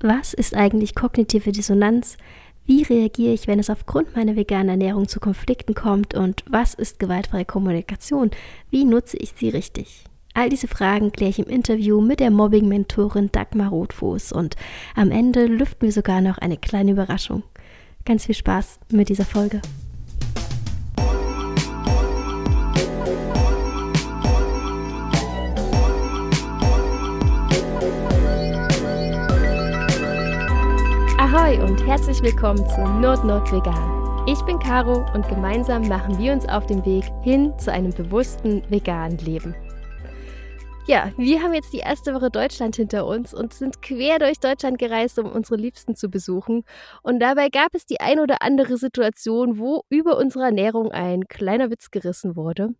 Was ist eigentlich kognitive Dissonanz? Wie reagiere ich, wenn es aufgrund meiner veganen Ernährung zu Konflikten kommt? Und was ist gewaltfreie Kommunikation? Wie nutze ich sie richtig? All diese Fragen kläre ich im Interview mit der Mobbing-Mentorin Dagmar Rotfuß und am Ende lüften wir sogar noch eine kleine Überraschung. Ganz viel Spaß mit dieser Folge. Ahoi und herzlich willkommen zu Nord-Nord Vegan. Ich bin Caro und gemeinsam machen wir uns auf den Weg hin zu einem bewussten veganen Leben. Ja, wir haben jetzt die erste Woche Deutschland hinter uns und sind quer durch Deutschland gereist, um unsere Liebsten zu besuchen. Und dabei gab es die ein oder andere Situation, wo über unsere Ernährung ein kleiner Witz gerissen wurde.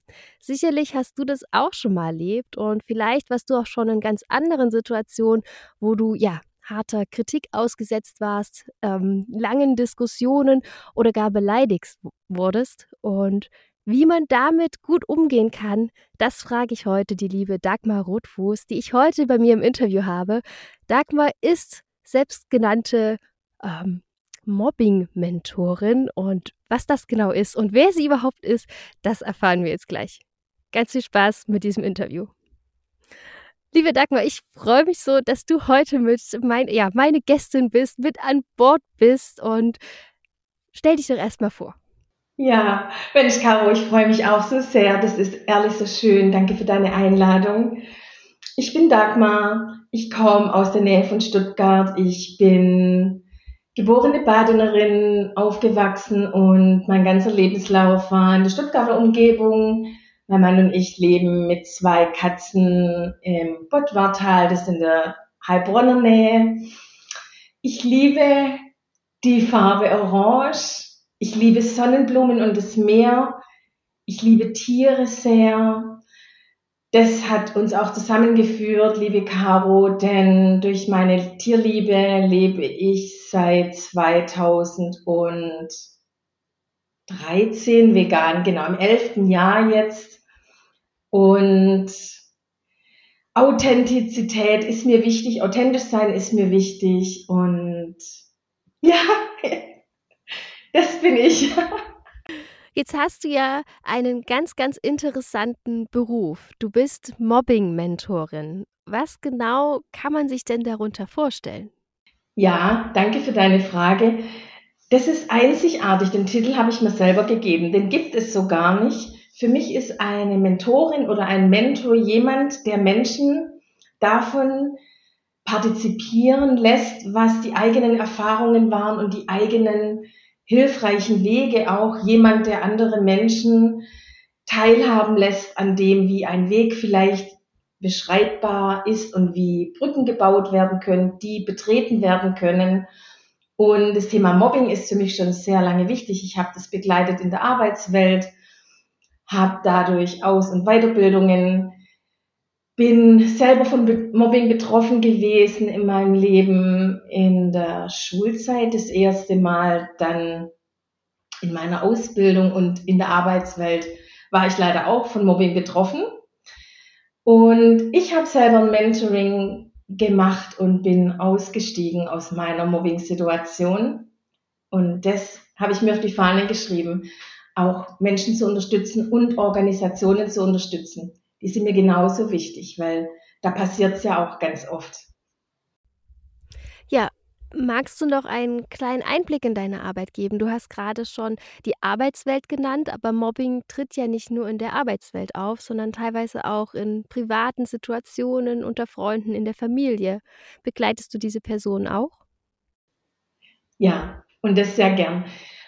Sicherlich hast du das auch schon mal erlebt und vielleicht warst du auch schon in ganz anderen Situationen, wo du ja harter Kritik ausgesetzt warst, ähm, langen Diskussionen oder gar beleidigt wurdest. Und wie man damit gut umgehen kann, das frage ich heute die liebe Dagmar Rotfuß, die ich heute bei mir im Interview habe. Dagmar ist selbstgenannte ähm, Mobbing-Mentorin und was das genau ist und wer sie überhaupt ist, das erfahren wir jetzt gleich. Ganz viel Spaß mit diesem Interview. Liebe Dagmar, ich freue mich so, dass du heute mit mein, ja, meine Gästin bist, mit an Bord bist und stell dich doch erstmal vor. Ja, Mensch, Caro, ich freue mich auch so sehr. Das ist ehrlich so schön. Danke für deine Einladung. Ich bin Dagmar. Ich komme aus der Nähe von Stuttgart. Ich bin geborene Badenerin, aufgewachsen und mein ganzer Lebenslauf war in der Stuttgarter Umgebung. Mein Mann und ich leben mit zwei Katzen im Bottwartal, das ist in der Heilbronner Nähe. Ich liebe die Farbe Orange. Ich liebe Sonnenblumen und das Meer. Ich liebe Tiere sehr. Das hat uns auch zusammengeführt, liebe Caro, denn durch meine Tierliebe lebe ich seit 2013 vegan, genau im elften Jahr jetzt und Authentizität ist mir wichtig, authentisch sein ist mir wichtig und ja, das bin ich. Jetzt hast du ja einen ganz, ganz interessanten Beruf. Du bist Mobbing-Mentorin. Was genau kann man sich denn darunter vorstellen? Ja, danke für deine Frage. Das ist einzigartig. Den Titel habe ich mir selber gegeben. Den gibt es so gar nicht. Für mich ist eine Mentorin oder ein Mentor jemand, der Menschen davon partizipieren lässt, was die eigenen Erfahrungen waren und die eigenen hilfreichen Wege auch. Jemand, der andere Menschen teilhaben lässt an dem, wie ein Weg vielleicht beschreibbar ist und wie Brücken gebaut werden können, die betreten werden können. Und das Thema Mobbing ist für mich schon sehr lange wichtig. Ich habe das begleitet in der Arbeitswelt habe dadurch Aus- und Weiterbildungen, bin selber von Mobbing betroffen gewesen in meinem Leben in der Schulzeit das erste Mal, dann in meiner Ausbildung und in der Arbeitswelt war ich leider auch von Mobbing betroffen. Und ich habe selber ein Mentoring gemacht und bin ausgestiegen aus meiner Mobbing-Situation. Und das habe ich mir auf die Fahne geschrieben auch Menschen zu unterstützen und Organisationen zu unterstützen. Die sind mir genauso wichtig, weil da passiert es ja auch ganz oft. Ja, magst du noch einen kleinen Einblick in deine Arbeit geben? Du hast gerade schon die Arbeitswelt genannt, aber Mobbing tritt ja nicht nur in der Arbeitswelt auf, sondern teilweise auch in privaten Situationen, unter Freunden, in der Familie. Begleitest du diese Personen auch? Ja, und das sehr gern.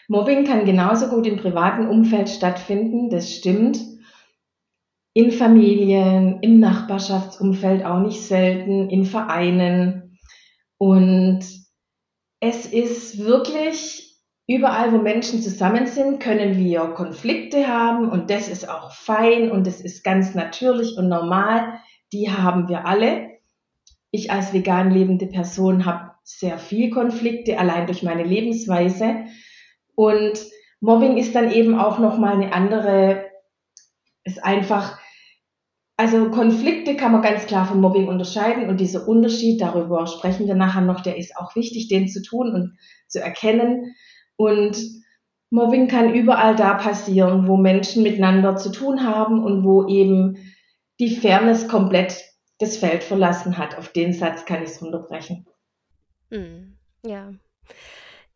Mobbing kann genauso gut im privaten Umfeld stattfinden, das stimmt. In Familien, im Nachbarschaftsumfeld auch nicht selten, in Vereinen. Und es ist wirklich überall, wo Menschen zusammen sind, können wir Konflikte haben und das ist auch fein und das ist ganz natürlich und normal. Die haben wir alle. Ich als vegan lebende Person habe sehr viel Konflikte, allein durch meine Lebensweise. Und Mobbing ist dann eben auch nochmal eine andere, ist einfach also Konflikte kann man ganz klar vom Mobbing unterscheiden und dieser Unterschied, darüber sprechen wir nachher noch, der ist auch wichtig, den zu tun und zu erkennen. Und Mobbing kann überall da passieren, wo Menschen miteinander zu tun haben und wo eben die Fairness komplett das Feld verlassen hat. Auf den Satz kann ich es runterbrechen. Hm, ja.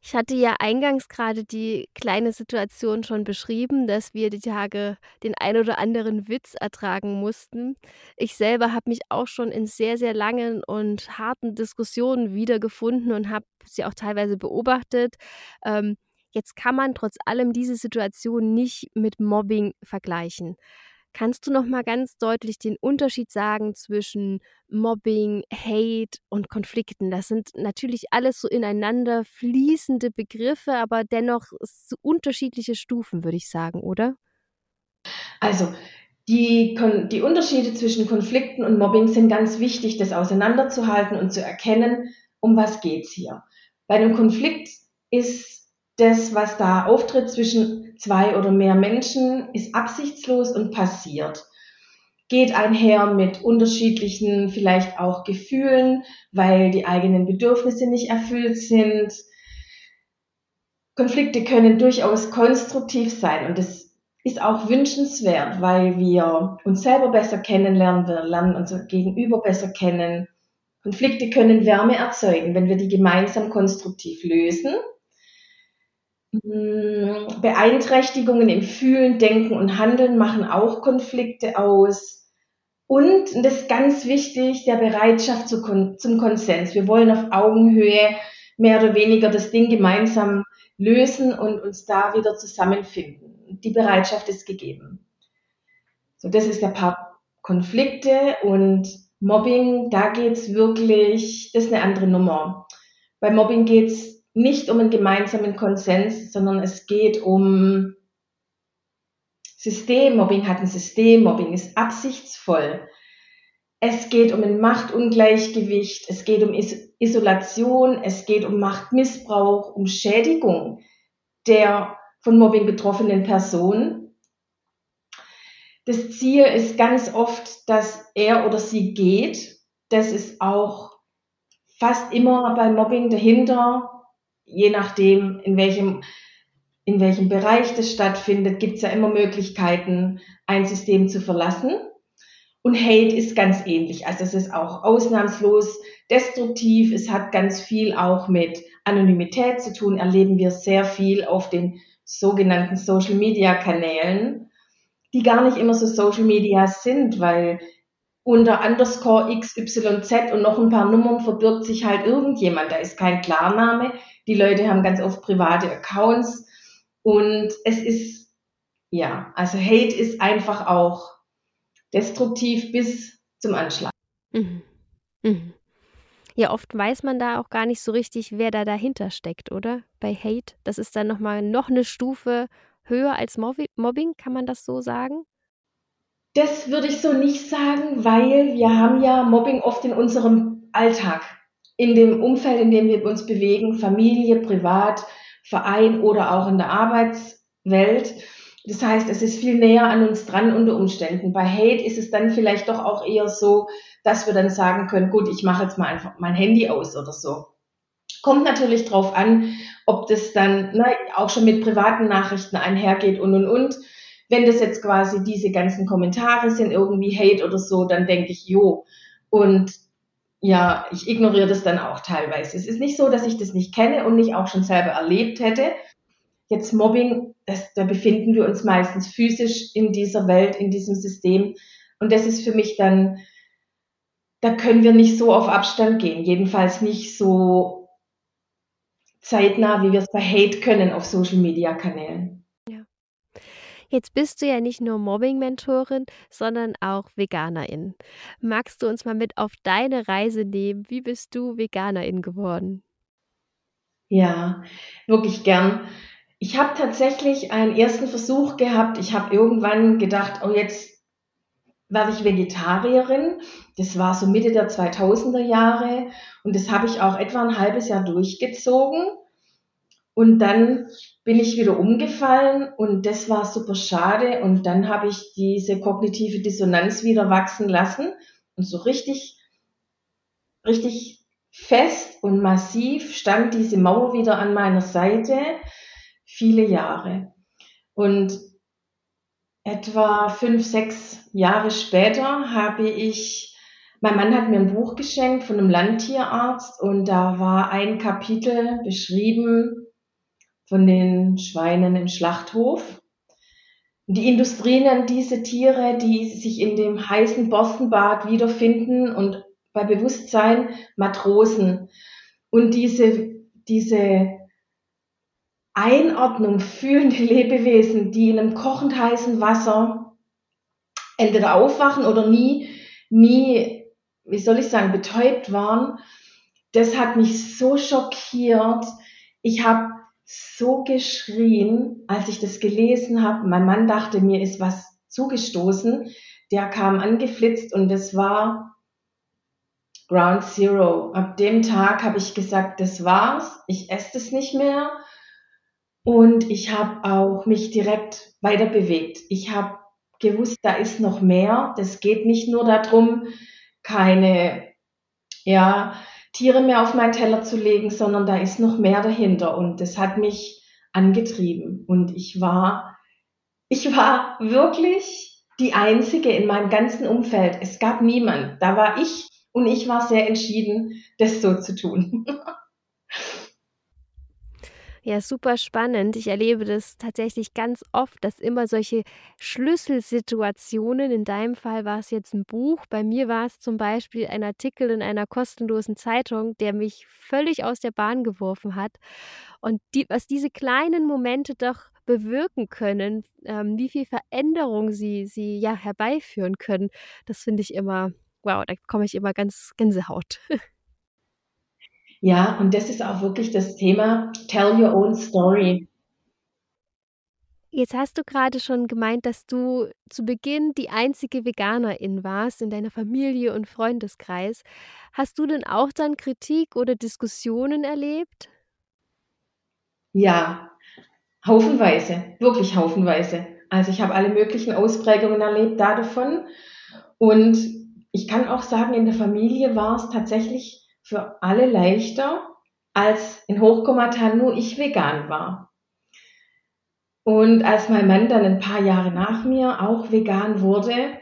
Ich hatte ja eingangs gerade die kleine Situation schon beschrieben, dass wir die Tage den ein oder anderen Witz ertragen mussten. Ich selber habe mich auch schon in sehr, sehr langen und harten Diskussionen wiedergefunden und habe sie auch teilweise beobachtet. Ähm, jetzt kann man trotz allem diese Situation nicht mit Mobbing vergleichen. Kannst du noch mal ganz deutlich den Unterschied sagen zwischen Mobbing, Hate und Konflikten? Das sind natürlich alles so ineinander fließende Begriffe, aber dennoch so unterschiedliche Stufen, würde ich sagen, oder? Also, die, die Unterschiede zwischen Konflikten und Mobbing sind ganz wichtig, das auseinanderzuhalten und zu erkennen, um was geht es hier. Bei einem Konflikt ist das, was da auftritt zwischen zwei oder mehr Menschen ist absichtslos und passiert. Geht einher mit unterschiedlichen, vielleicht auch Gefühlen, weil die eigenen Bedürfnisse nicht erfüllt sind. Konflikte können durchaus konstruktiv sein und das ist auch wünschenswert, weil wir uns selber besser kennenlernen, wir lernen unser Gegenüber besser kennen. Konflikte können Wärme erzeugen, wenn wir die gemeinsam konstruktiv lösen Beeinträchtigungen im Fühlen, Denken und Handeln machen auch Konflikte aus. Und, und das ist ganz wichtig, der Bereitschaft zu, zum Konsens. Wir wollen auf Augenhöhe mehr oder weniger das Ding gemeinsam lösen und uns da wieder zusammenfinden. Die Bereitschaft ist gegeben. So, das ist der Part Konflikte und Mobbing, da geht's wirklich, das ist eine andere Nummer. Bei Mobbing geht's nicht um einen gemeinsamen Konsens, sondern es geht um System. Mobbing hat ein System, Mobbing ist absichtsvoll. Es geht um ein Machtungleichgewicht, es geht um Isolation, es geht um Machtmissbrauch, um Schädigung der von Mobbing betroffenen Person. Das Ziel ist ganz oft, dass er oder sie geht. Das ist auch fast immer bei Mobbing dahinter je nachdem, in welchem, in welchem Bereich das stattfindet, gibt es ja immer Möglichkeiten, ein System zu verlassen. Und Hate ist ganz ähnlich. Also es ist auch ausnahmslos destruktiv. Es hat ganz viel auch mit Anonymität zu tun. Erleben wir sehr viel auf den sogenannten Social Media Kanälen, die gar nicht immer so Social Media sind, weil unter Underscore XYZ und noch ein paar Nummern verbirgt sich halt irgendjemand. Da ist kein Klarname. Die Leute haben ganz oft private Accounts und es ist, ja, also Hate ist einfach auch destruktiv bis zum Anschlag. Mhm. Mhm. Ja, oft weiß man da auch gar nicht so richtig, wer da dahinter steckt, oder? Bei Hate, das ist dann nochmal noch eine Stufe höher als Mobbing, kann man das so sagen? Das würde ich so nicht sagen, weil wir haben ja Mobbing oft in unserem Alltag in dem Umfeld, in dem wir uns bewegen, Familie, Privat, Verein oder auch in der Arbeitswelt. Das heißt, es ist viel näher an uns dran unter Umständen. Bei Hate ist es dann vielleicht doch auch eher so, dass wir dann sagen können, gut, ich mache jetzt mal einfach mein Handy aus oder so. Kommt natürlich drauf an, ob das dann ne, auch schon mit privaten Nachrichten einhergeht und und und. Wenn das jetzt quasi diese ganzen Kommentare sind, irgendwie Hate oder so, dann denke ich, jo. Und ja, ich ignoriere das dann auch teilweise. Es ist nicht so, dass ich das nicht kenne und nicht auch schon selber erlebt hätte. Jetzt Mobbing, das, da befinden wir uns meistens physisch in dieser Welt, in diesem System. Und das ist für mich dann, da können wir nicht so auf Abstand gehen. Jedenfalls nicht so zeitnah, wie wir es bei Hate können auf Social Media Kanälen. Jetzt bist du ja nicht nur Mobbing-Mentorin, sondern auch Veganerin. Magst du uns mal mit auf deine Reise nehmen? Wie bist du Veganerin geworden? Ja, wirklich gern. Ich habe tatsächlich einen ersten Versuch gehabt. Ich habe irgendwann gedacht, oh, jetzt werde ich Vegetarierin. Das war so Mitte der 2000er Jahre und das habe ich auch etwa ein halbes Jahr durchgezogen. Und dann bin ich wieder umgefallen und das war super schade. Und dann habe ich diese kognitive Dissonanz wieder wachsen lassen und so richtig, richtig fest und massiv stand diese Mauer wieder an meiner Seite viele Jahre. Und etwa fünf, sechs Jahre später habe ich, mein Mann hat mir ein Buch geschenkt von einem Landtierarzt und da war ein Kapitel beschrieben von den Schweinen im Schlachthof. Die Industrie nennt diese Tiere, die sich in dem heißen Borstenbad wiederfinden und bei Bewusstsein Matrosen. Und diese, diese Einordnung fühlende Lebewesen, die in einem kochend heißen Wasser entweder aufwachen oder nie, nie, wie soll ich sagen, betäubt waren, das hat mich so schockiert. Ich habe so geschrien, als ich das gelesen habe. Mein Mann dachte, mir ist was zugestoßen. Der kam angeflitzt und das war Ground Zero. Ab dem Tag habe ich gesagt, das war's, ich esse es nicht mehr. Und ich habe auch mich direkt weiter bewegt. Ich habe gewusst, da ist noch mehr. Das geht nicht nur darum, keine ja, Tiere mehr auf meinen Teller zu legen, sondern da ist noch mehr dahinter. Und das hat mich angetrieben. Und ich war, ich war wirklich die Einzige in meinem ganzen Umfeld. Es gab niemand. Da war ich und ich war sehr entschieden, das so zu tun. Ja, super spannend. Ich erlebe das tatsächlich ganz oft, dass immer solche Schlüsselsituationen, in deinem Fall war es jetzt ein Buch, bei mir war es zum Beispiel ein Artikel in einer kostenlosen Zeitung, der mich völlig aus der Bahn geworfen hat. Und die, was diese kleinen Momente doch bewirken können, ähm, wie viel Veränderung sie, sie ja herbeiführen können, das finde ich immer, wow, da komme ich immer ganz Gänsehaut. Ja, und das ist auch wirklich das Thema Tell Your Own Story. Jetzt hast du gerade schon gemeint, dass du zu Beginn die einzige Veganerin warst in deiner Familie und Freundeskreis. Hast du denn auch dann Kritik oder Diskussionen erlebt? Ja, haufenweise, wirklich haufenweise. Also ich habe alle möglichen Ausprägungen erlebt davon. Und ich kann auch sagen, in der Familie war es tatsächlich für alle leichter, als in Hochkommatan nur ich vegan war. Und als mein Mann dann ein paar Jahre nach mir auch vegan wurde,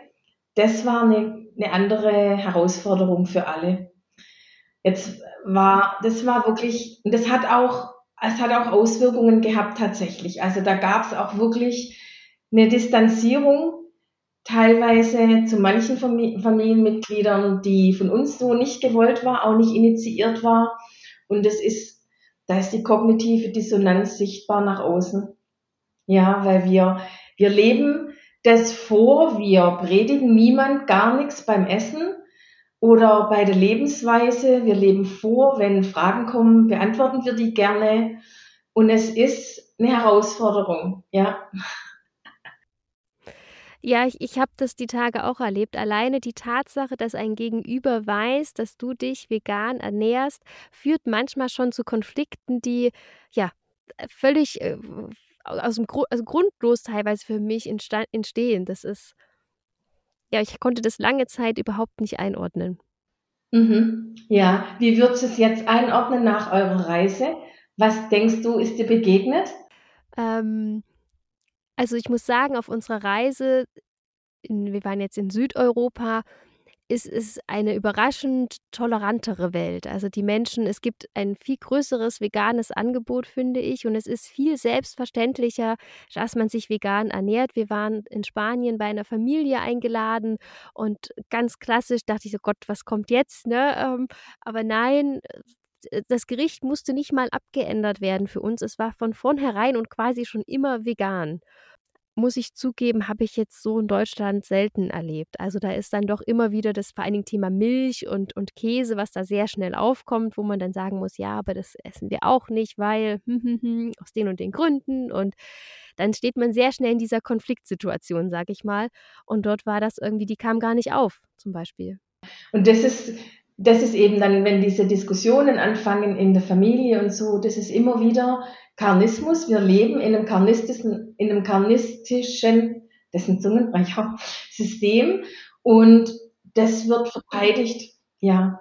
das war eine, eine andere Herausforderung für alle. Jetzt war, das war wirklich, das hat auch, es hat auch Auswirkungen gehabt tatsächlich. Also da gab es auch wirklich eine Distanzierung teilweise zu manchen Familienmitgliedern, die von uns so nicht gewollt war, auch nicht initiiert war. Und das ist, da ist die kognitive Dissonanz sichtbar nach außen. Ja, weil wir, wir leben das vor, wir predigen niemand gar nichts beim Essen oder bei der Lebensweise. Wir leben vor, wenn Fragen kommen, beantworten wir die gerne. Und es ist eine Herausforderung, ja. Ja, ich, ich habe das die Tage auch erlebt. Alleine die Tatsache, dass ein Gegenüber weiß, dass du dich vegan ernährst, führt manchmal schon zu Konflikten, die ja völlig äh, aus dem Gru also grundlos teilweise für mich entstehen. Das ist, ja, ich konnte das lange Zeit überhaupt nicht einordnen. Mhm. Ja, wie würdest du es jetzt einordnen nach eurer Reise? Was denkst du, ist dir begegnet? Ähm, also ich muss sagen, auf unserer Reise, in, wir waren jetzt in Südeuropa, ist es eine überraschend tolerantere Welt. Also die Menschen, es gibt ein viel größeres veganes Angebot, finde ich, und es ist viel selbstverständlicher, dass man sich vegan ernährt. Wir waren in Spanien bei einer Familie eingeladen und ganz klassisch dachte ich so, Gott, was kommt jetzt? Ne? Ähm, aber nein, das Gericht musste nicht mal abgeändert werden für uns. Es war von vornherein und quasi schon immer vegan muss ich zugeben, habe ich jetzt so in Deutschland selten erlebt. Also da ist dann doch immer wieder das vor allen Dingen Thema Milch und, und Käse, was da sehr schnell aufkommt, wo man dann sagen muss, ja, aber das essen wir auch nicht, weil aus den und den Gründen. Und dann steht man sehr schnell in dieser Konfliktsituation, sage ich mal. Und dort war das irgendwie, die kam gar nicht auf, zum Beispiel. Und das ist das ist eben dann, wenn diese Diskussionen anfangen in der Familie und so, das ist immer wieder Karnismus. Wir leben in einem karnistischen, in einem karnistischen, dessen Zungenbrecher, System und das wird verteidigt, ja.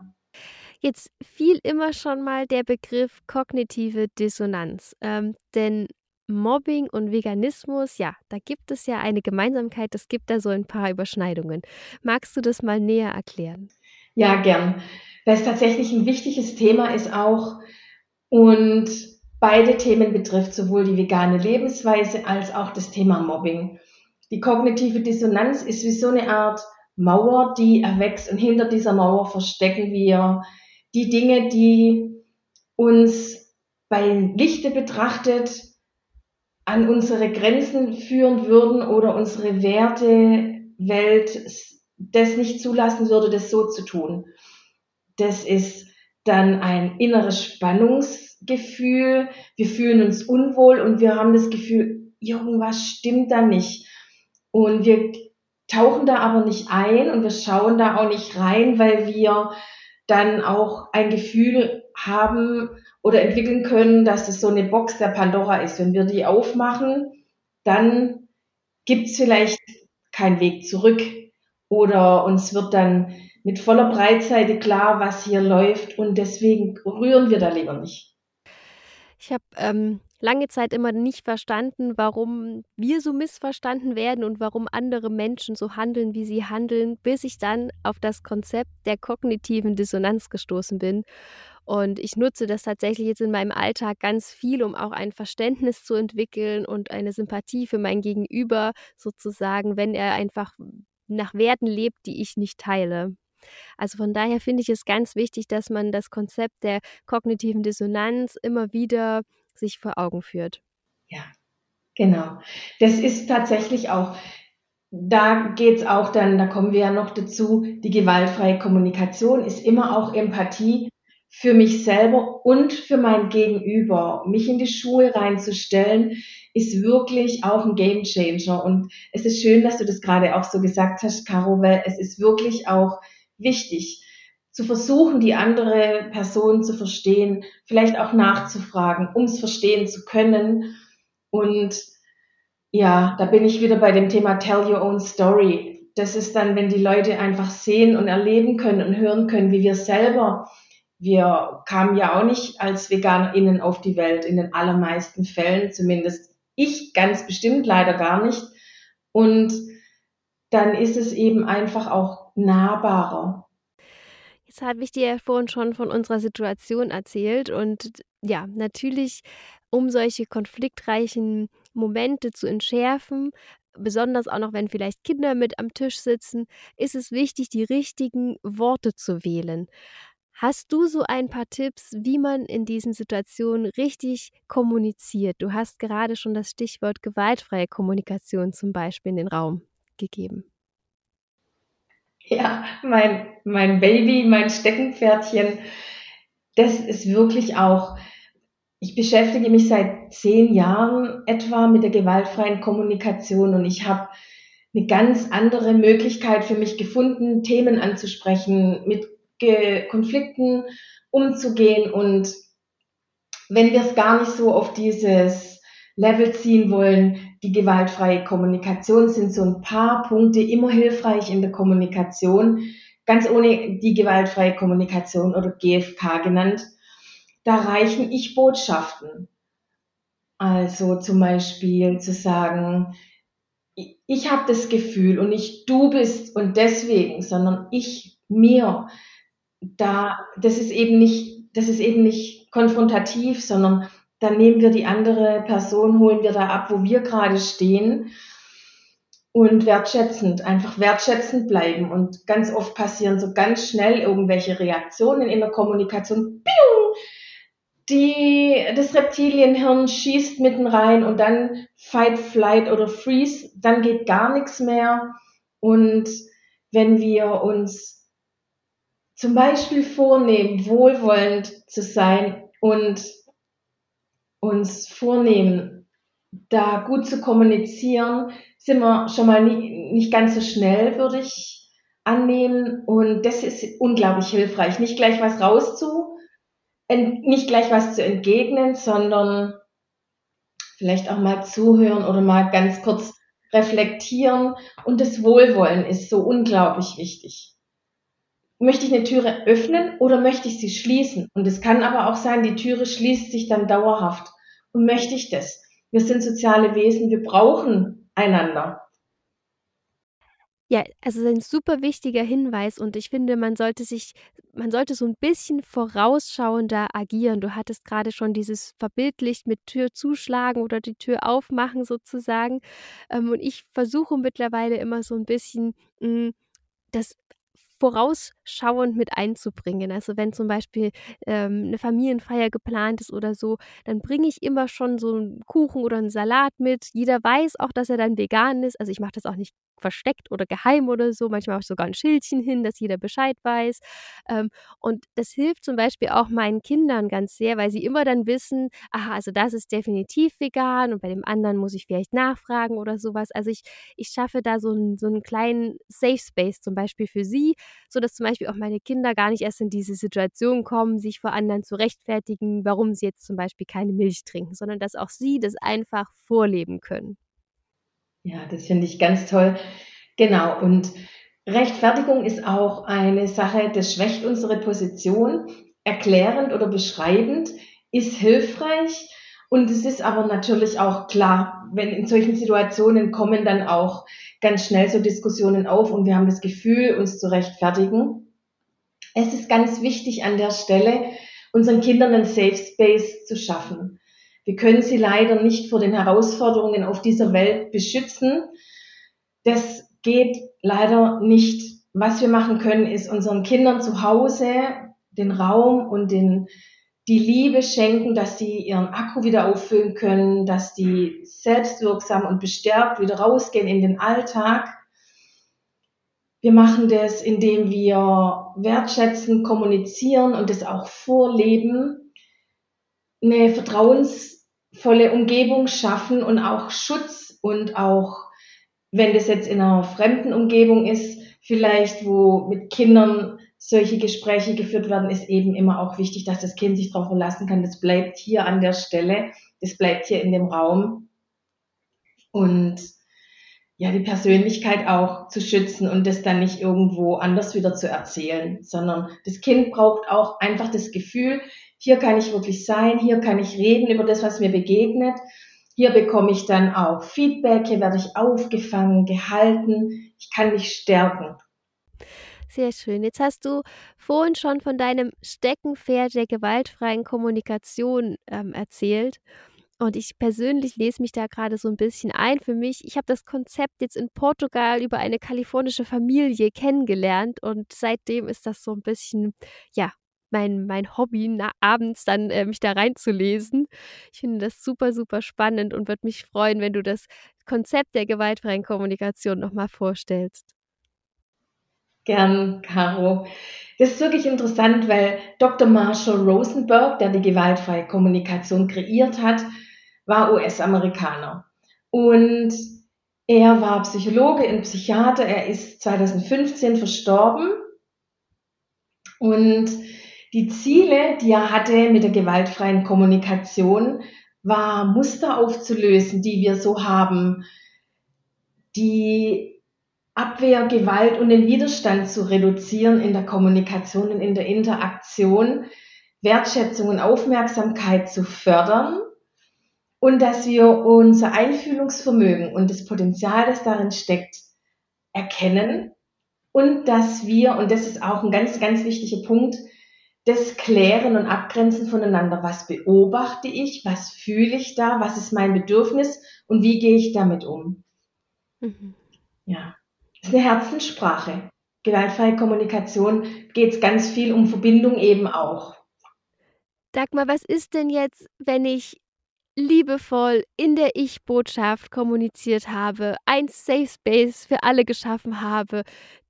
Jetzt fiel immer schon mal der Begriff kognitive Dissonanz, ähm, denn Mobbing und Veganismus, ja, da gibt es ja eine Gemeinsamkeit, es gibt da so ein paar Überschneidungen. Magst du das mal näher erklären? Ja, gern. Weil es tatsächlich ein wichtiges Thema ist auch und beide Themen betrifft, sowohl die vegane Lebensweise als auch das Thema Mobbing. Die kognitive Dissonanz ist wie so eine Art Mauer, die erwächst und hinter dieser Mauer verstecken wir die Dinge, die uns bei Lichte betrachtet an unsere Grenzen führen würden oder unsere Wertewelt das nicht zulassen würde, das so zu tun. Das ist dann ein inneres Spannungsgefühl. Wir fühlen uns unwohl und wir haben das Gefühl, irgendwas stimmt da nicht. Und wir tauchen da aber nicht ein und wir schauen da auch nicht rein, weil wir dann auch ein Gefühl haben, oder entwickeln können, dass es so eine Box der Pandora ist. Wenn wir die aufmachen, dann gibt es vielleicht keinen Weg zurück oder uns wird dann mit voller Breitseite klar, was hier läuft und deswegen rühren wir da lieber nicht. Ich habe ähm, lange Zeit immer nicht verstanden, warum wir so missverstanden werden und warum andere Menschen so handeln, wie sie handeln, bis ich dann auf das Konzept der kognitiven Dissonanz gestoßen bin und ich nutze das tatsächlich jetzt in meinem Alltag ganz viel, um auch ein Verständnis zu entwickeln und eine Sympathie für mein Gegenüber sozusagen, wenn er einfach nach Werten lebt, die ich nicht teile. Also von daher finde ich es ganz wichtig, dass man das Konzept der kognitiven Dissonanz immer wieder sich vor Augen führt. Ja, genau. Das ist tatsächlich auch, da geht es auch dann, da kommen wir ja noch dazu, die gewaltfreie Kommunikation ist immer auch Empathie für mich selber und für mein Gegenüber, mich in die Schuhe reinzustellen, ist wirklich auch ein Game Changer. Und es ist schön, dass du das gerade auch so gesagt hast, Caro, weil es ist wirklich auch wichtig, zu versuchen, die andere Person zu verstehen, vielleicht auch nachzufragen, um es verstehen zu können. Und ja, da bin ich wieder bei dem Thema Tell Your Own Story. Das ist dann, wenn die Leute einfach sehen und erleben können und hören können, wie wir selber wir kamen ja auch nicht als VeganerInnen auf die Welt, in den allermeisten Fällen, zumindest ich ganz bestimmt leider gar nicht. Und dann ist es eben einfach auch nahbarer. Jetzt habe ich dir ja vorhin schon von unserer Situation erzählt und ja, natürlich, um solche konfliktreichen Momente zu entschärfen, besonders auch noch, wenn vielleicht Kinder mit am Tisch sitzen, ist es wichtig, die richtigen Worte zu wählen. Hast du so ein paar Tipps, wie man in diesen Situationen richtig kommuniziert? Du hast gerade schon das Stichwort gewaltfreie Kommunikation zum Beispiel in den Raum gegeben. Ja, mein, mein Baby, mein Steckenpferdchen, das ist wirklich auch, ich beschäftige mich seit zehn Jahren etwa mit der gewaltfreien Kommunikation und ich habe eine ganz andere Möglichkeit für mich gefunden, Themen anzusprechen, mit Konflikten umzugehen und wenn wir es gar nicht so auf dieses Level ziehen wollen, die gewaltfreie Kommunikation sind so ein paar Punkte immer hilfreich in der Kommunikation, ganz ohne die gewaltfreie Kommunikation oder GFK genannt. Da reichen Ich-Botschaften. Also zum Beispiel zu sagen, ich habe das Gefühl und nicht du bist und deswegen, sondern ich mir da, das ist eben nicht, das ist eben nicht konfrontativ, sondern dann nehmen wir die andere Person, holen wir da ab, wo wir gerade stehen und wertschätzend, einfach wertschätzend bleiben. Und ganz oft passieren so ganz schnell irgendwelche Reaktionen in der Kommunikation. Die, das Reptilienhirn schießt mitten rein und dann Fight, Flight oder Freeze, dann geht gar nichts mehr. Und wenn wir uns zum Beispiel vornehmen, wohlwollend zu sein und uns vornehmen, da gut zu kommunizieren, sind wir schon mal nie, nicht ganz so schnell, würde ich annehmen und das ist unglaublich hilfreich. Nicht gleich was rauszu, nicht gleich was zu entgegnen, sondern vielleicht auch mal zuhören oder mal ganz kurz reflektieren und das Wohlwollen ist so unglaublich wichtig. Möchte ich eine Türe öffnen oder möchte ich sie schließen? Und es kann aber auch sein, die Türe schließt sich dann dauerhaft. Und möchte ich das? Wir sind soziale Wesen, wir brauchen einander. Ja, also ein super wichtiger Hinweis und ich finde, man sollte sich man sollte so ein bisschen vorausschauender agieren. Du hattest gerade schon dieses verbildlicht mit Tür zuschlagen oder die Tür aufmachen sozusagen. Ähm, und ich versuche mittlerweile immer so ein bisschen, hm, das vorausschauend mit einzubringen. Also wenn zum Beispiel ähm, 'ne Familienfeier geplant ist oder so, dann bringe ich immer schon so einen Kuchen oder einen Salat mit. Jeder weiß auch, dass er dann vegan ist. Also, ich mache das auch nicht versteckt oder geheim oder so. Manchmal habe ich sogar ein Schildchen hin, dass jeder Bescheid weiß. Ähm, und das hilft zum Beispiel auch meinen Kindern ganz sehr, weil sie immer dann wissen, aha, also das ist definitiv vegan und bei dem anderen muss ich vielleicht nachfragen oder sowas. Also ich, ich schaffe da so einen, so einen kleinen Safe Space zum Beispiel für sie, sodass zum Beispiel auch meine Kinder gar nicht erst in diese Situation kommen, sich vor anderen zu rechtfertigen, warum sie jetzt zum Beispiel keine Milch trinken, sondern dass auch sie das einfach vorleben können. Ja, das finde ich ganz toll. Genau. Und Rechtfertigung ist auch eine Sache, das schwächt unsere Position. Erklärend oder beschreibend ist hilfreich. Und es ist aber natürlich auch klar, wenn in solchen Situationen kommen dann auch ganz schnell so Diskussionen auf und wir haben das Gefühl, uns zu rechtfertigen. Es ist ganz wichtig an der Stelle, unseren Kindern einen Safe Space zu schaffen. Wir können sie leider nicht vor den Herausforderungen auf dieser Welt beschützen. Das geht leider nicht. Was wir machen können, ist unseren Kindern zu Hause den Raum und den, die Liebe schenken, dass sie ihren Akku wieder auffüllen können, dass die selbstwirksam und bestärkt wieder rausgehen in den Alltag. Wir machen das, indem wir wertschätzen, kommunizieren und das auch vorleben. Eine Vertrauens volle Umgebung schaffen und auch Schutz und auch, wenn das jetzt in einer fremden Umgebung ist, vielleicht wo mit Kindern solche Gespräche geführt werden, ist eben immer auch wichtig, dass das Kind sich darauf verlassen kann, das bleibt hier an der Stelle, das bleibt hier in dem Raum. Und ja, die Persönlichkeit auch zu schützen und das dann nicht irgendwo anders wieder zu erzählen, sondern das Kind braucht auch einfach das Gefühl, hier kann ich wirklich sein, hier kann ich reden über das, was mir begegnet. Hier bekomme ich dann auch Feedback, hier werde ich aufgefangen, gehalten, ich kann mich stärken. Sehr schön. Jetzt hast du vorhin schon von deinem Steckenpferd der gewaltfreien Kommunikation ähm, erzählt. Und ich persönlich lese mich da gerade so ein bisschen ein für mich. Ich habe das Konzept jetzt in Portugal über eine kalifornische Familie kennengelernt und seitdem ist das so ein bisschen, ja, mein, mein Hobby, na, abends dann äh, mich da reinzulesen. Ich finde das super, super spannend und würde mich freuen, wenn du das Konzept der gewaltfreien Kommunikation nochmal vorstellst. Gern, Caro. Das ist wirklich interessant, weil Dr. Marshall Rosenberg, der die gewaltfreie Kommunikation kreiert hat, war US-Amerikaner. Und er war Psychologe und Psychiater. Er ist 2015 verstorben. Und die Ziele, die er hatte mit der gewaltfreien Kommunikation, war Muster aufzulösen, die wir so haben, die Abwehr, Gewalt und den Widerstand zu reduzieren in der Kommunikation und in der Interaktion, Wertschätzung und Aufmerksamkeit zu fördern und dass wir unser Einfühlungsvermögen und das Potenzial, das darin steckt, erkennen und dass wir, und das ist auch ein ganz, ganz wichtiger Punkt, das Klären und Abgrenzen voneinander. Was beobachte ich? Was fühle ich da? Was ist mein Bedürfnis? Und wie gehe ich damit um? Mhm. Ja, das ist eine Herzenssprache. Gewaltfreie Kommunikation geht es ganz viel um Verbindung eben auch. Dagmar, was ist denn jetzt, wenn ich liebevoll in der Ich-Botschaft kommuniziert habe, ein Safe Space für alle geschaffen habe,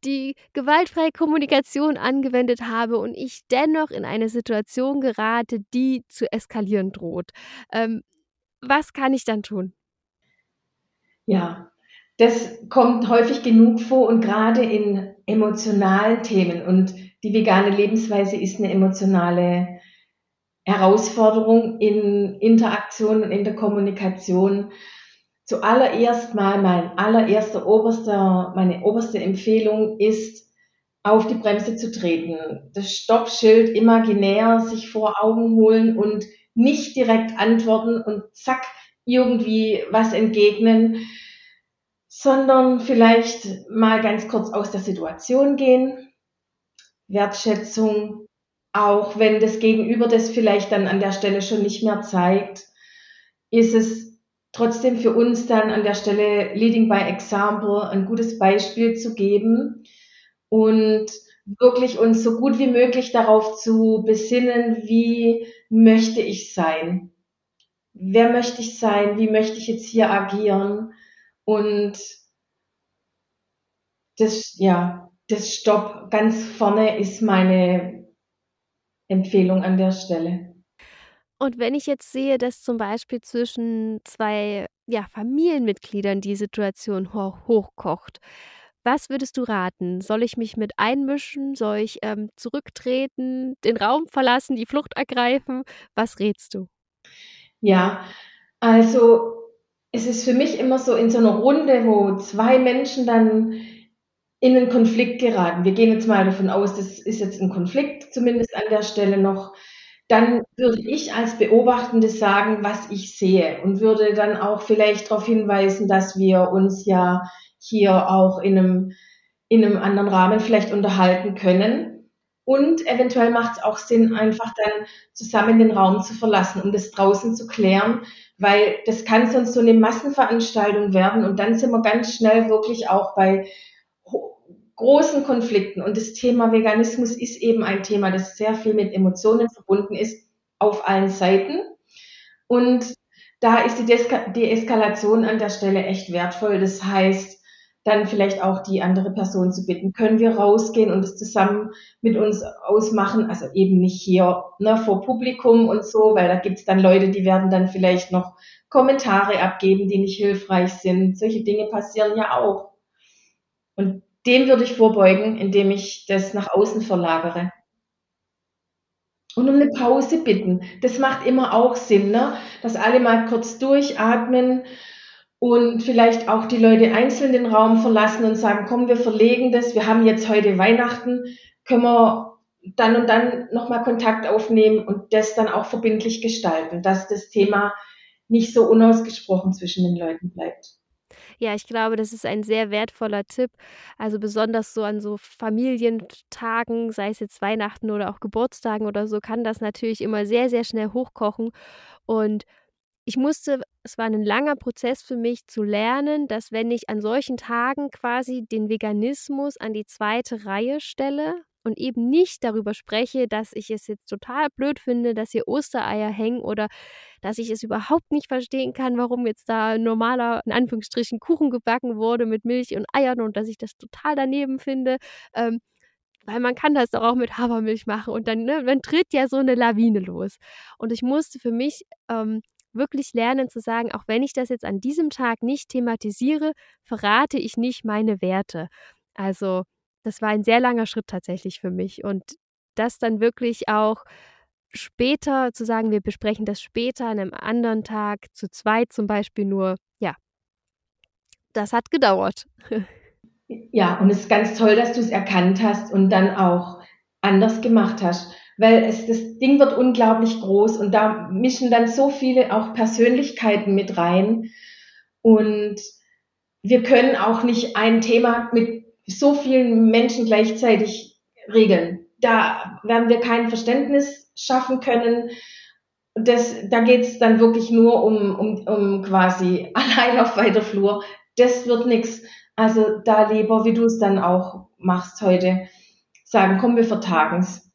die gewaltfreie Kommunikation angewendet habe und ich dennoch in eine Situation gerate, die zu eskalieren droht. Ähm, was kann ich dann tun? Ja, das kommt häufig genug vor und gerade in emotionalen Themen. Und die vegane Lebensweise ist eine emotionale Herausforderung in Interaktion und in der Kommunikation. Zuallererst mal mein allererster oberster, meine oberste Empfehlung ist, auf die Bremse zu treten. Das Stoppschild imaginär sich vor Augen holen und nicht direkt antworten und zack, irgendwie was entgegnen, sondern vielleicht mal ganz kurz aus der Situation gehen. Wertschätzung, auch wenn das Gegenüber das vielleicht dann an der Stelle schon nicht mehr zeigt, ist es trotzdem für uns dann an der Stelle Leading by Example ein gutes Beispiel zu geben und wirklich uns so gut wie möglich darauf zu besinnen, wie möchte ich sein? Wer möchte ich sein? Wie möchte ich jetzt hier agieren? Und das, ja, das Stopp ganz vorne ist meine Empfehlung an der Stelle. Und wenn ich jetzt sehe, dass zum Beispiel zwischen zwei ja, Familienmitgliedern die Situation hoch, hochkocht, was würdest du raten? Soll ich mich mit einmischen? Soll ich ähm, zurücktreten, den Raum verlassen, die Flucht ergreifen? Was rätst du? Ja, also es ist für mich immer so in so einer Runde, wo zwei Menschen dann in einen Konflikt geraten. Wir gehen jetzt mal davon aus, das ist jetzt ein Konflikt, zumindest an der Stelle noch. Dann würde ich als Beobachtende sagen, was ich sehe und würde dann auch vielleicht darauf hinweisen, dass wir uns ja hier auch in einem, in einem anderen Rahmen vielleicht unterhalten können. Und eventuell macht es auch Sinn, einfach dann zusammen den Raum zu verlassen, um das draußen zu klären, weil das kann sonst so eine Massenveranstaltung werden und dann sind wir ganz schnell wirklich auch bei großen Konflikten. Und das Thema Veganismus ist eben ein Thema, das sehr viel mit Emotionen verbunden ist, auf allen Seiten. Und da ist die Deeskalation an der Stelle echt wertvoll. Das heißt, dann vielleicht auch die andere Person zu bitten, können wir rausgehen und es zusammen mit uns ausmachen, also eben nicht hier ne, vor Publikum und so, weil da gibt es dann Leute, die werden dann vielleicht noch Kommentare abgeben, die nicht hilfreich sind. Solche Dinge passieren ja auch. Und dem würde ich vorbeugen, indem ich das nach außen verlagere. Und um eine Pause bitten. Das macht immer auch Sinn, ne? dass alle mal kurz durchatmen und vielleicht auch die Leute einzeln den Raum verlassen und sagen, komm, wir verlegen das, wir haben jetzt heute Weihnachten, können wir dann und dann nochmal Kontakt aufnehmen und das dann auch verbindlich gestalten, dass das Thema nicht so unausgesprochen zwischen den Leuten bleibt. Ja, ich glaube, das ist ein sehr wertvoller Tipp. Also besonders so an so Familientagen, sei es jetzt Weihnachten oder auch Geburtstagen oder so, kann das natürlich immer sehr, sehr schnell hochkochen. Und ich musste es war ein langer Prozess für mich zu lernen, dass wenn ich an solchen Tagen quasi den Veganismus an die zweite Reihe stelle und eben nicht darüber spreche, dass ich es jetzt total blöd finde, dass hier Ostereier hängen oder dass ich es überhaupt nicht verstehen kann, warum jetzt da normaler, in Anführungsstrichen, Kuchen gebacken wurde mit Milch und Eiern und dass ich das total daneben finde. Ähm, weil man kann das doch auch mit Hafermilch machen und dann, ne, dann tritt ja so eine Lawine los. Und ich musste für mich ähm, wirklich lernen zu sagen, auch wenn ich das jetzt an diesem Tag nicht thematisiere, verrate ich nicht meine Werte. Also das war ein sehr langer Schritt tatsächlich für mich. Und das dann wirklich auch später zu sagen, wir besprechen das später an einem anderen Tag, zu zweit zum Beispiel nur, ja, das hat gedauert. Ja, und es ist ganz toll, dass du es erkannt hast und dann auch anders gemacht hast. Weil es, das Ding wird unglaublich groß und da mischen dann so viele auch Persönlichkeiten mit rein. Und wir können auch nicht ein Thema mit so vielen Menschen gleichzeitig regeln. Da werden wir kein Verständnis schaffen können. Das, da geht es dann wirklich nur um, um, um quasi allein auf weiter Flur. Das wird nichts. Also da lieber, wie du es dann auch machst heute, sagen, komm, wir vertagen es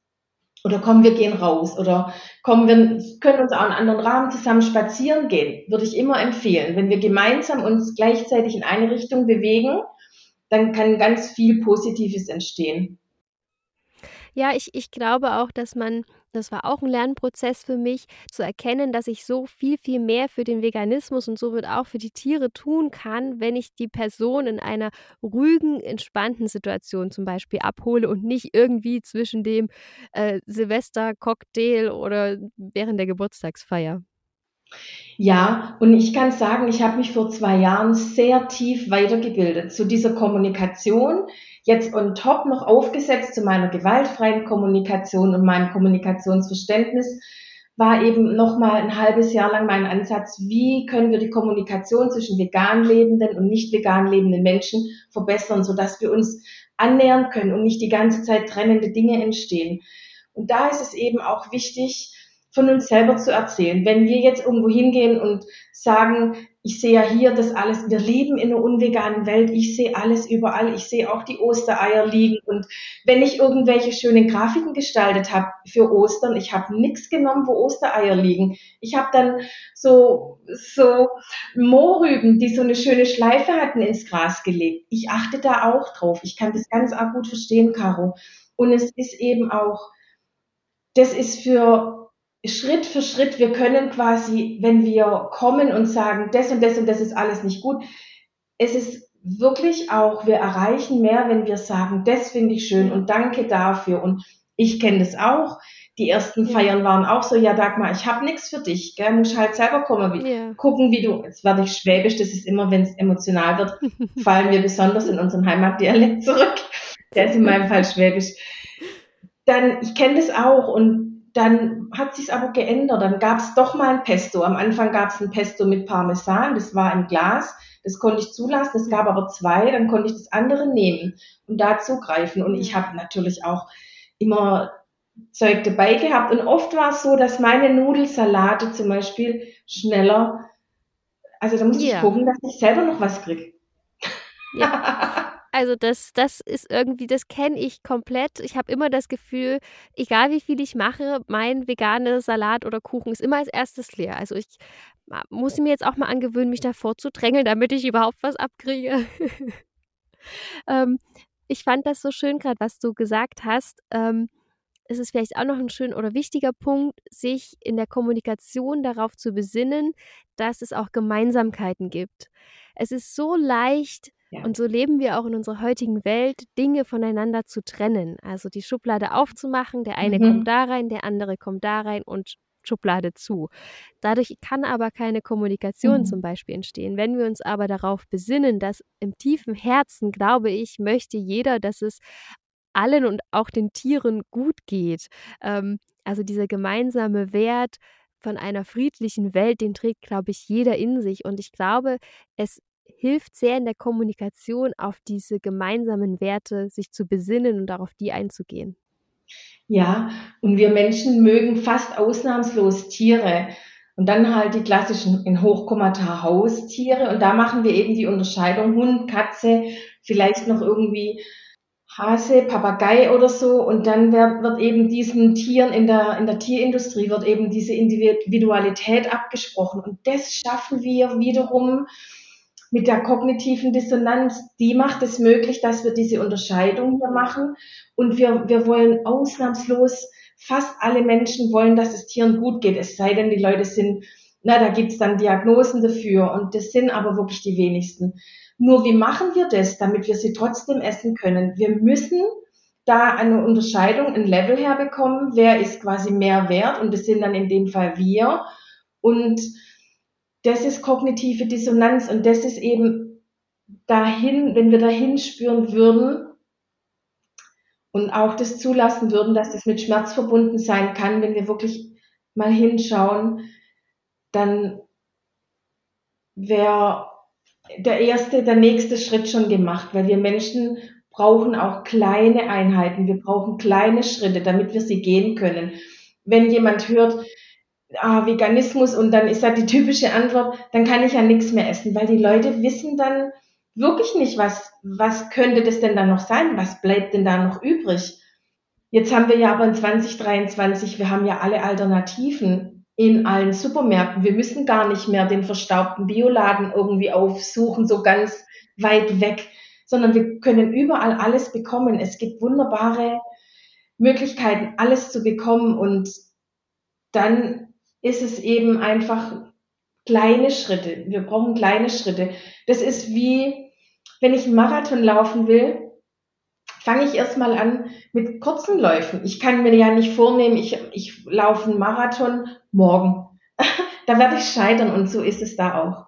oder komm, wir gehen raus. Oder komm, wir können uns auch in anderen Rahmen zusammen spazieren gehen. Würde ich immer empfehlen. Wenn wir gemeinsam uns gleichzeitig in eine Richtung bewegen, dann kann ganz viel Positives entstehen. Ja, ich, ich glaube auch, dass man Das war auch ein Lernprozess für mich, zu erkennen, dass ich so viel, viel mehr für den Veganismus und somit auch für die Tiere tun kann, wenn ich die Person in einer ruhigen, entspannten Situation zum Beispiel abhole und nicht irgendwie zwischen dem äh, Silvestercocktail oder während der Geburtstagsfeier. Ja, und ich kann sagen, ich habe mich vor zwei Jahren sehr tief weitergebildet zu dieser Kommunikation, jetzt on top noch aufgesetzt zu meiner gewaltfreien Kommunikation und meinem Kommunikationsverständnis, war eben nochmal ein halbes Jahr lang mein Ansatz, wie können wir die Kommunikation zwischen vegan lebenden und nicht vegan lebenden Menschen verbessern, sodass wir uns annähern können und nicht die ganze Zeit trennende Dinge entstehen. Und da ist es eben auch wichtig, von uns selber zu erzählen. Wenn wir jetzt irgendwo hingehen und sagen, ich sehe ja hier das alles, wir leben in einer unveganen Welt, ich sehe alles überall, ich sehe auch die Ostereier liegen und wenn ich irgendwelche schönen Grafiken gestaltet habe für Ostern, ich habe nichts genommen, wo Ostereier liegen. Ich habe dann so, so Mohrrüben, die so eine schöne Schleife hatten, ins Gras gelegt. Ich achte da auch drauf. Ich kann das ganz arg gut verstehen, Caro. Und es ist eben auch, das ist für Schritt für Schritt, wir können quasi, wenn wir kommen und sagen, das und das und das ist alles nicht gut, es ist wirklich auch, wir erreichen mehr, wenn wir sagen, das finde ich schön und danke dafür. Und ich kenne das auch. Die ersten Feiern waren auch so, ja Dagmar, ich habe nichts für dich, gell? muss halt selber kommen, wie, yeah. gucken, wie du, jetzt werde ich schwäbisch, das ist immer, wenn es emotional wird, fallen wir besonders in unseren Heimatdialekt zurück. Der ist in meinem Fall schwäbisch. Dann, ich kenne das auch und dann hat sich aber geändert. Dann gab es doch mal ein Pesto. Am Anfang gab es ein Pesto mit Parmesan, das war im Glas, das konnte ich zulassen. Es gab aber zwei, dann konnte ich das andere nehmen und da zugreifen. Und ich habe natürlich auch immer Zeug dabei gehabt. Und oft war es so, dass meine Nudelsalate zum Beispiel schneller, also da muss yeah. ich gucken, dass ich selber noch was kriege. Ja. Also das, das ist irgendwie, das kenne ich komplett. Ich habe immer das Gefühl, egal wie viel ich mache, mein veganer Salat oder Kuchen ist immer als erstes leer. Also ich muss mir jetzt auch mal angewöhnen, mich davor zu drängeln, damit ich überhaupt was abkriege. ähm, ich fand das so schön gerade, was du gesagt hast. Ähm, es ist vielleicht auch noch ein schön oder wichtiger Punkt, sich in der Kommunikation darauf zu besinnen, dass es auch Gemeinsamkeiten gibt. Es ist so leicht, und so leben wir auch in unserer heutigen Welt, Dinge voneinander zu trennen. Also die Schublade aufzumachen, der eine mhm. kommt da rein, der andere kommt da rein und Schublade zu. Dadurch kann aber keine Kommunikation mhm. zum Beispiel entstehen. Wenn wir uns aber darauf besinnen, dass im tiefen Herzen, glaube ich, möchte jeder, dass es allen und auch den Tieren gut geht. Ähm, also dieser gemeinsame Wert von einer friedlichen Welt, den trägt, glaube ich, jeder in sich. Und ich glaube, es hilft sehr in der Kommunikation auf diese gemeinsamen Werte, sich zu besinnen und darauf die einzugehen. Ja, und wir Menschen mögen fast ausnahmslos Tiere. Und dann halt die klassischen in Hochkommata Haustiere. Und da machen wir eben die Unterscheidung Hund, Katze, vielleicht noch irgendwie Hase, Papagei oder so. Und dann wird, eben diesen Tieren in der, in der Tierindustrie wird eben diese Individualität abgesprochen. Und das schaffen wir wiederum mit der kognitiven Dissonanz, die macht es möglich, dass wir diese Unterscheidung hier machen. Und wir, wir wollen ausnahmslos, fast alle Menschen wollen, dass es Tieren gut geht. Es sei denn, die Leute sind, na, da gibt's dann Diagnosen dafür. Und das sind aber wirklich die wenigsten. Nur wie machen wir das, damit wir sie trotzdem essen können? Wir müssen da eine Unterscheidung, ein Level herbekommen. Wer ist quasi mehr wert? Und das sind dann in dem Fall wir. Und das ist kognitive Dissonanz und das ist eben dahin, wenn wir dahin spüren würden und auch das zulassen würden, dass das mit Schmerz verbunden sein kann, wenn wir wirklich mal hinschauen, dann wäre der erste, der nächste Schritt schon gemacht, weil wir Menschen brauchen auch kleine Einheiten, wir brauchen kleine Schritte, damit wir sie gehen können. Wenn jemand hört, ah, Veganismus und dann ist da die typische Antwort, dann kann ich ja nichts mehr essen, weil die Leute wissen dann wirklich nicht, was, was könnte das denn dann noch sein? Was bleibt denn da noch übrig? Jetzt haben wir ja aber in 2023, wir haben ja alle Alternativen in allen Supermärkten. Wir müssen gar nicht mehr den verstaubten Bioladen irgendwie aufsuchen, so ganz weit weg, sondern wir können überall alles bekommen. Es gibt wunderbare Möglichkeiten, alles zu bekommen und dann ist es eben einfach kleine Schritte. Wir brauchen kleine Schritte. Das ist wie, wenn ich einen Marathon laufen will, fange ich erstmal an mit kurzen Läufen. Ich kann mir ja nicht vornehmen, ich, ich laufe einen Marathon morgen. da werde ich scheitern und so ist es da auch.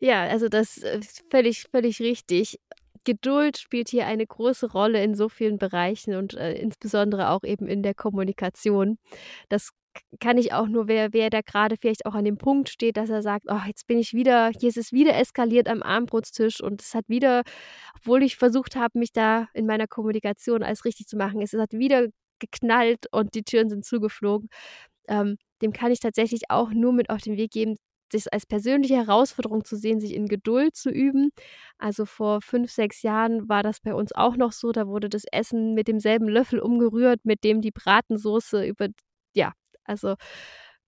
Ja, also das ist völlig, völlig richtig. Geduld spielt hier eine große Rolle in so vielen Bereichen und äh, insbesondere auch eben in der Kommunikation. Das kann ich auch nur, wer, wer da gerade vielleicht auch an dem Punkt steht, dass er sagt, oh, jetzt bin ich wieder, hier ist es wieder eskaliert am Abendbrotstisch und es hat wieder, obwohl ich versucht habe, mich da in meiner Kommunikation alles richtig zu machen, es hat wieder geknallt und die Türen sind zugeflogen. Ähm, dem kann ich tatsächlich auch nur mit auf den Weg geben, das als persönliche Herausforderung zu sehen, sich in Geduld zu üben. Also vor fünf, sechs Jahren war das bei uns auch noch so. Da wurde das Essen mit demselben Löffel umgerührt, mit dem die Bratensoße über ja, also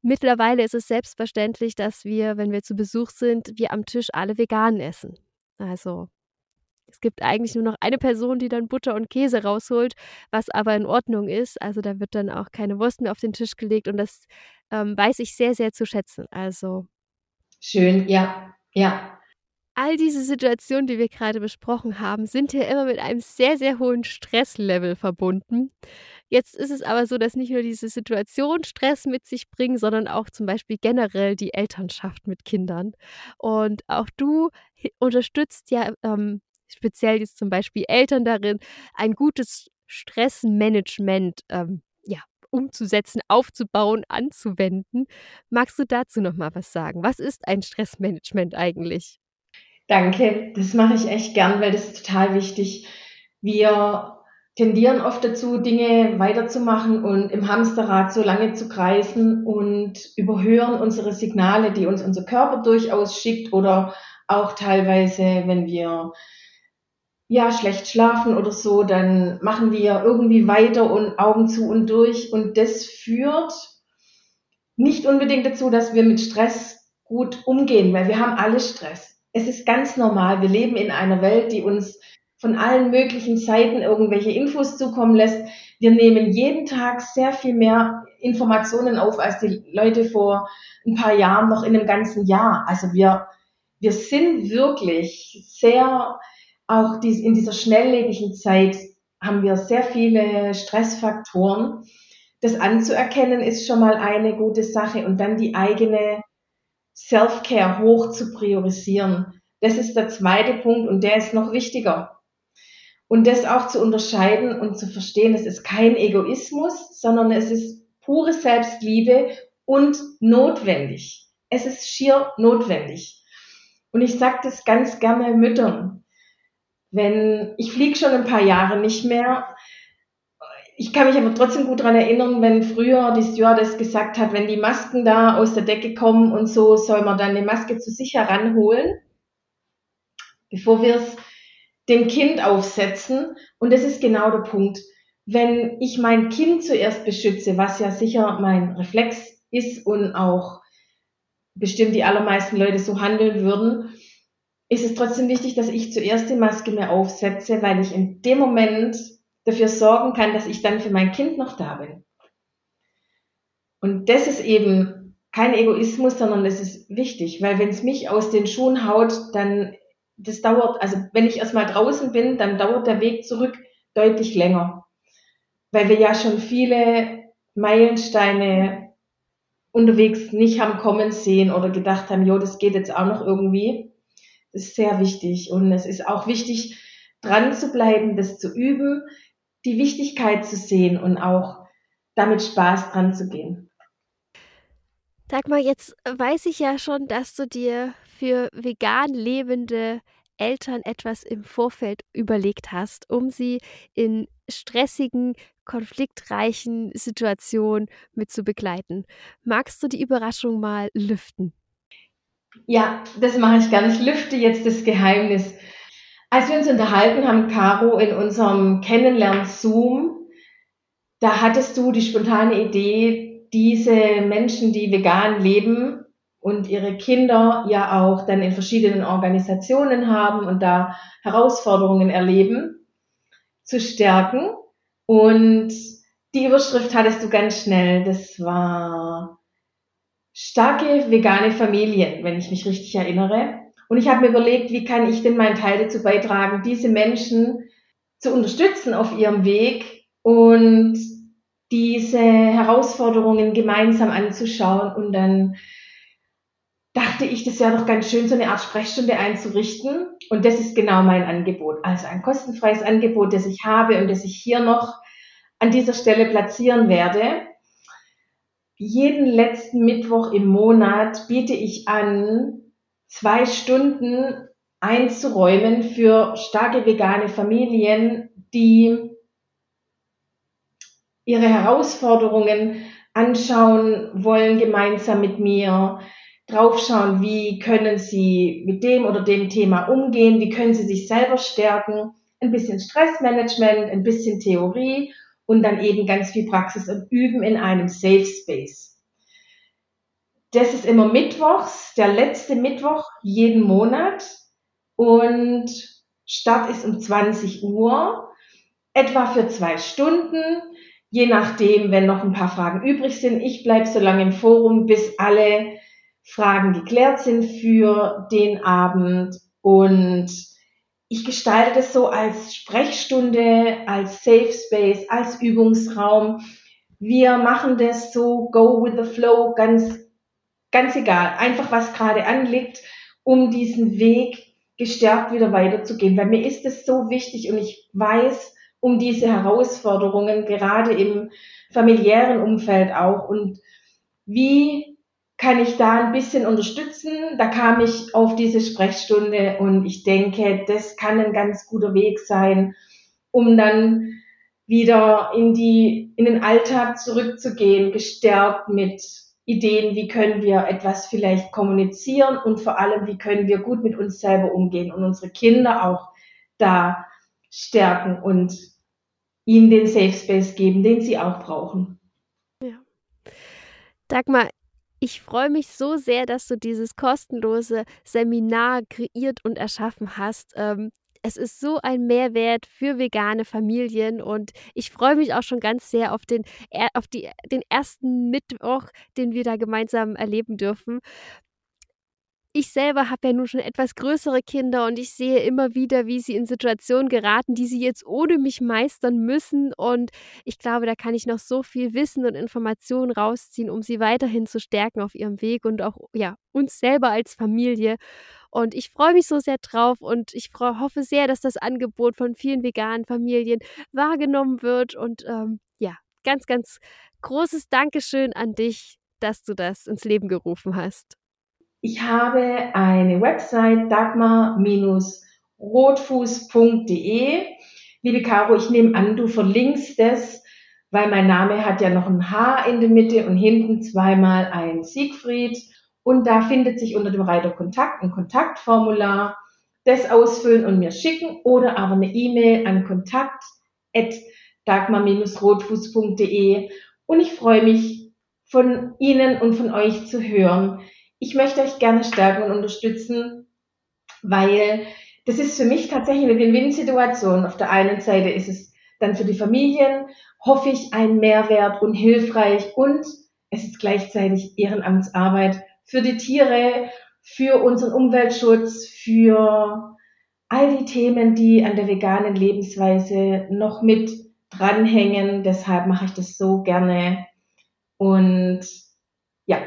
mittlerweile ist es selbstverständlich, dass wir, wenn wir zu Besuch sind, wir am Tisch alle vegan essen. Also es gibt eigentlich nur noch eine Person, die dann Butter und Käse rausholt, was aber in Ordnung ist. Also da wird dann auch keine Wurst mehr auf den Tisch gelegt und das ähm, weiß ich sehr, sehr zu schätzen. Also schön, ja, ja. All diese Situationen, die wir gerade besprochen haben, sind ja immer mit einem sehr, sehr hohen Stresslevel verbunden. Jetzt ist es aber so, dass nicht nur diese Situation Stress mit sich bringen, sondern auch zum Beispiel generell die Elternschaft mit Kindern. Und auch du unterstützt ja ähm, speziell jetzt zum Beispiel Eltern darin, ein gutes Stressmanagement ähm, umzusetzen, aufzubauen, anzuwenden. Magst du dazu noch mal was sagen? Was ist ein Stressmanagement eigentlich? Danke, das mache ich echt gern, weil das ist total wichtig. Wir tendieren oft dazu, Dinge weiterzumachen und im Hamsterrad so lange zu kreisen und überhören unsere Signale, die uns unser Körper durchaus schickt oder auch teilweise, wenn wir ja schlecht schlafen oder so, dann machen wir irgendwie weiter und Augen zu und durch und das führt nicht unbedingt dazu, dass wir mit Stress gut umgehen, weil wir haben alle Stress. Es ist ganz normal. Wir leben in einer Welt, die uns von allen möglichen Seiten irgendwelche Infos zukommen lässt. Wir nehmen jeden Tag sehr viel mehr Informationen auf als die Leute vor ein paar Jahren noch in einem ganzen Jahr. Also wir, wir sind wirklich sehr, auch dies, in dieser schnelllebigen Zeit haben wir sehr viele Stressfaktoren. Das anzuerkennen ist schon mal eine gute Sache und dann die eigene Self-Care hoch zu priorisieren. Das ist der zweite Punkt und der ist noch wichtiger. Und das auch zu unterscheiden und zu verstehen, es ist kein Egoismus, sondern es ist pure Selbstliebe und notwendig. Es ist schier notwendig. Und ich sage das ganz gerne Müttern. Wenn ich fliege schon ein paar Jahre nicht mehr, ich kann mich aber trotzdem gut daran erinnern, wenn früher die Stewardess gesagt hat, wenn die Masken da aus der Decke kommen und so, soll man dann eine Maske zu sich heranholen, bevor wir es dem Kind aufsetzen. Und das ist genau der Punkt. Wenn ich mein Kind zuerst beschütze, was ja sicher mein Reflex ist und auch bestimmt die allermeisten Leute so handeln würden, ist es trotzdem wichtig, dass ich zuerst die Maske mir aufsetze, weil ich in dem Moment dafür sorgen kann, dass ich dann für mein Kind noch da bin. Und das ist eben kein Egoismus, sondern das ist wichtig, weil wenn es mich aus den Schuhen haut, dann das dauert, also wenn ich erstmal draußen bin, dann dauert der Weg zurück deutlich länger. Weil wir ja schon viele Meilensteine unterwegs nicht haben kommen sehen oder gedacht haben, jo, das geht jetzt auch noch irgendwie. Ist sehr wichtig. Und es ist auch wichtig, dran zu bleiben, das zu üben, die Wichtigkeit zu sehen und auch damit Spaß dran zu gehen. Sag mal, jetzt weiß ich ja schon, dass du dir für vegan lebende Eltern etwas im Vorfeld überlegt hast, um sie in stressigen, konfliktreichen Situationen mit zu begleiten. Magst du die Überraschung mal lüften? Ja, das mache ich gerne. Ich lüfte jetzt das Geheimnis. Als wir uns unterhalten haben, Caro, in unserem Kennenlern-Zoom, da hattest du die spontane Idee, diese Menschen, die vegan leben, und ihre Kinder ja auch dann in verschiedenen Organisationen haben und da Herausforderungen erleben, zu stärken Und die Überschrift hattest du ganz schnell. Das war starke vegane Familien, wenn ich mich richtig erinnere. Und ich habe mir überlegt, wie kann ich denn meinen Teil dazu beitragen, diese Menschen zu unterstützen auf ihrem Weg und diese Herausforderungen gemeinsam anzuschauen und dann dachte ich, das wäre doch ganz schön, so eine Art Sprechstunde einzurichten. Und das ist genau mein Angebot. Also ein kostenfreies Angebot, das ich habe und das ich hier noch an dieser Stelle platzieren werde. Jeden letzten Mittwoch im Monat biete ich an, zwei Stunden einzuräumen für starke vegane Familien, die ihre Herausforderungen anschauen wollen gemeinsam mit mir, draufschauen, wie können sie mit dem oder dem Thema umgehen, wie können sie sich selber stärken, ein bisschen Stressmanagement, ein bisschen Theorie und dann eben ganz viel Praxis und Üben in einem Safe Space. Das ist immer mittwochs, der letzte Mittwoch jeden Monat und Start ist um 20 Uhr, etwa für zwei Stunden, je nachdem, wenn noch ein paar Fragen übrig sind. Ich bleibe so lange im Forum, bis alle Fragen geklärt sind für den Abend und ich gestalte das so als Sprechstunde, als Safe Space, als Übungsraum. Wir machen das so go with the flow, ganz, ganz egal. Einfach was gerade anliegt, um diesen Weg gestärkt wieder weiterzugehen. Weil mir ist es so wichtig und ich weiß um diese Herausforderungen, gerade im familiären Umfeld auch. Und wie kann ich da ein bisschen unterstützen. Da kam ich auf diese Sprechstunde und ich denke, das kann ein ganz guter Weg sein, um dann wieder in die, in den Alltag zurückzugehen, gestärkt mit Ideen, wie können wir etwas vielleicht kommunizieren und vor allem, wie können wir gut mit uns selber umgehen und unsere Kinder auch da stärken und ihnen den Safe Space geben, den sie auch brauchen. Ja. Dagmar, ich freue mich so sehr, dass du dieses kostenlose Seminar kreiert und erschaffen hast. Ähm, es ist so ein Mehrwert für vegane Familien und ich freue mich auch schon ganz sehr auf den, auf die, den ersten Mittwoch, den wir da gemeinsam erleben dürfen ich selber habe ja nun schon etwas größere Kinder und ich sehe immer wieder, wie sie in Situationen geraten, die sie jetzt ohne mich meistern müssen. Und ich glaube, da kann ich noch so viel Wissen und Informationen rausziehen, um sie weiterhin zu stärken auf ihrem Weg und auch ja, uns selber als Familie. Und ich freue mich so sehr drauf und ich hoffe sehr, dass das Angebot von vielen veganen Familien wahrgenommen wird. Und ähm, ja, ganz, ganz großes Dankeschön an dich, dass du das ins Leben gerufen hast. Ich habe eine Website dagmar-rotfuß.de. Liebe Caro, ich nehme an, du verlinkst das, weil mein Name hat ja noch ein H in der Mitte und hinten zweimal ein Siegfried. Und da findet sich unter dem Reiter Kontakt ein Kontaktformular. Das ausfüllen und mir schicken oder aber eine E-Mail an kontakt dagmar-rotfuß.de. Und ich freue mich, von Ihnen und von euch zu hören ich möchte euch gerne stärken und unterstützen, weil das ist für mich tatsächlich eine Win-Win-Situation. Auf der einen Seite ist es dann für die Familien, hoffe ich, ein Mehrwert und hilfreich und es ist gleichzeitig Ehrenamtsarbeit für die Tiere, für unseren Umweltschutz, für all die Themen, die an der veganen Lebensweise noch mit dranhängen. Deshalb mache ich das so gerne. Und ja,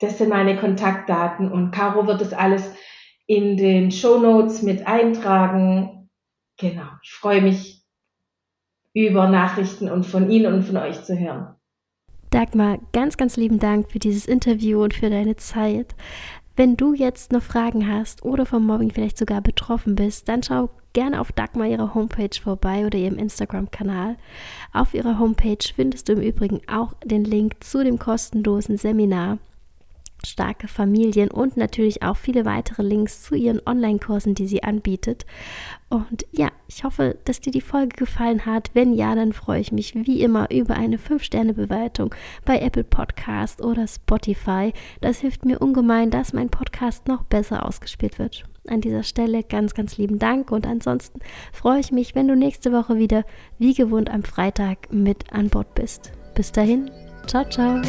das sind meine Kontaktdaten und Caro wird das alles in den Show Notes mit eintragen. Genau, ich freue mich über Nachrichten und von Ihnen und von euch zu hören. Dagmar, ganz, ganz lieben Dank für dieses Interview und für deine Zeit. Wenn du jetzt noch Fragen hast oder vom Mobbing vielleicht sogar betroffen bist, dann schau gerne auf Dagmar ihrer Homepage vorbei oder ihrem Instagram-Kanal. Auf ihrer Homepage findest du im Übrigen auch den Link zu dem kostenlosen Seminar starke Familien und natürlich auch viele weitere Links zu ihren Online-Kursen, die sie anbietet. Und ja, ich hoffe, dass dir die Folge gefallen hat. Wenn ja, dann freue ich mich wie immer über eine 5-Sterne-Bewertung bei Apple Podcast oder Spotify. Das hilft mir ungemein, dass mein Podcast noch besser ausgespielt wird. an dieser Stelle ganz, ganz lieben Dank und ansonsten freue ich mich, wenn du nächste Woche wieder wie gewohnt am Freitag mit an Bord bist. Bis dahin, ciao, ciao.